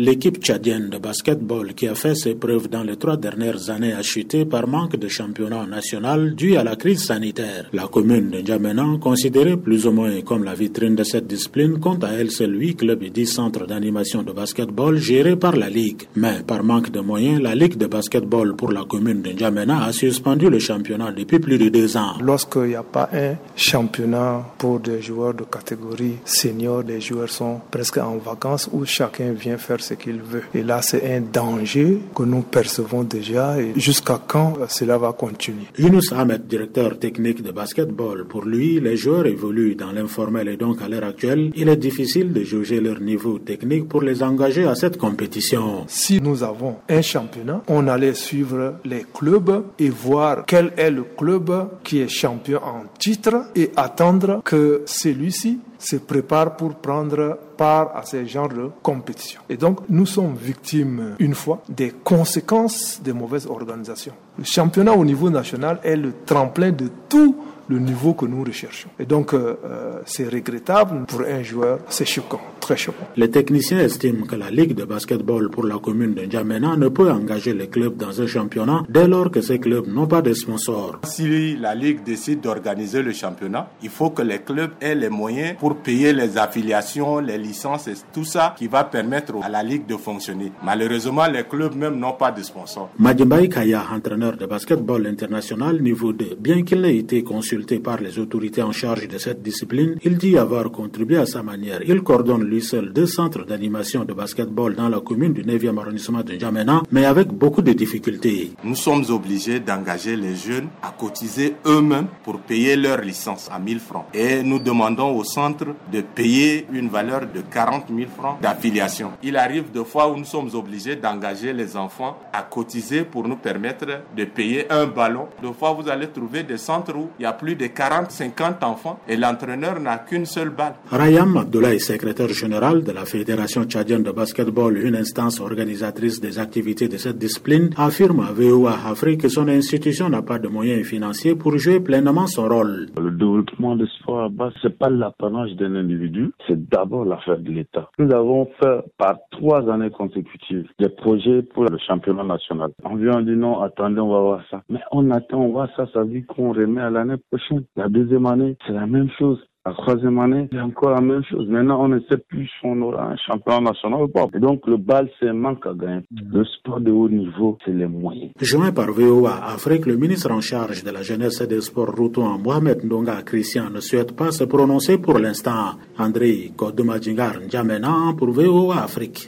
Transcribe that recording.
L'équipe tchadienne de basketball qui a fait ses preuves dans les trois dernières années a chuté par manque de championnat national dû à la crise sanitaire. La commune de N'Djamena, considérée plus ou moins comme la vitrine de cette discipline, compte à elle seul 8 clubs et 10 centres d'animation de basketball gérés par la Ligue. Mais par manque de moyens, la Ligue de basketball pour la commune de N'Djamena a suspendu le championnat depuis plus de deux ans. Lorsqu'il n'y a pas un championnat pour des joueurs de catégorie senior, les joueurs sont presque en vacances où chacun vient faire ce qu'il veut. Et là, c'est un danger que nous percevons déjà et jusqu'à quand cela va continuer. Yunus Ahmed, directeur technique de basketball, pour lui, les joueurs évoluent dans l'informel et donc à l'heure actuelle, il est difficile de juger leur niveau technique pour les engager à cette compétition. Si nous avons un championnat, on allait suivre les clubs et voir quel est le club qui est champion en titre et attendre que celui-ci se prépare pour prendre part à ce genre de compétition. Et donc, nous sommes victimes, une fois, des conséquences des mauvaises organisations. Le championnat au niveau national est le tremplin de tout le niveau que nous recherchons. Et donc, euh, euh, c'est regrettable pour un joueur, c'est choquant, très choquant. Les techniciens estiment que la Ligue de basketball pour la commune de N'Djamena ne peut engager les clubs dans un championnat dès lors que ces clubs n'ont pas de sponsors. Si la Ligue décide d'organiser le championnat, il faut que les clubs aient les moyens pour payer les affiliations, les licences et tout ça qui va permettre à la Ligue de fonctionner. Malheureusement, les clubs même n'ont pas de sponsors. Madimbaï Kaya, entraîneur de basketball international niveau 2, bien qu'il ait été conçu par les autorités en charge de cette discipline, il dit avoir contribué à sa manière. Il coordonne lui seul deux centres d'animation de basketball dans la commune du 9e arrondissement de N'Djamena, mais avec beaucoup de difficultés. Nous sommes obligés d'engager les jeunes à cotiser eux-mêmes pour payer leur licence à 1000 francs. Et nous demandons au centre de payer une valeur de 40 000 francs d'affiliation. Il arrive de fois où nous sommes obligés d'engager les enfants à cotiser pour nous permettre de payer un ballon. De fois, vous allez trouver des centres où il y a plus de 40-50 enfants et l'entraîneur n'a qu'une seule balle. Rayam Abdoulaye, secrétaire général de la Fédération tchadienne de basketball, une instance organisatrice des activités de cette discipline, affirme à VOA Afrique que son institution n'a pas de moyens financiers pour jouer pleinement son rôle. Le développement du sport à base, c'est pas l'apanage d'un individu, c'est d'abord l'affaire de l'État. Nous avons fait par trois années consécutives des projets pour le championnat national. On vient dit non, attendez, on va voir ça. Mais on attend, on voit ça, ça veut qu'on remet à l'année prochaine la deuxième année, c'est la même chose. La troisième année, c'est encore la même chose. Maintenant, on ne sait plus si on aura un champion national ou pas. Et donc, le bal, c'est un manque à gagner. Mm. Le sport de haut niveau, c'est les moyens. Joint par VOA Afrique, le ministre en charge de la jeunesse et des sports Routouan, Mohamed Ndonga Christian, ne souhaite pas se prononcer pour l'instant. André Kodomadjingar N'Djamena pour VOA Afrique.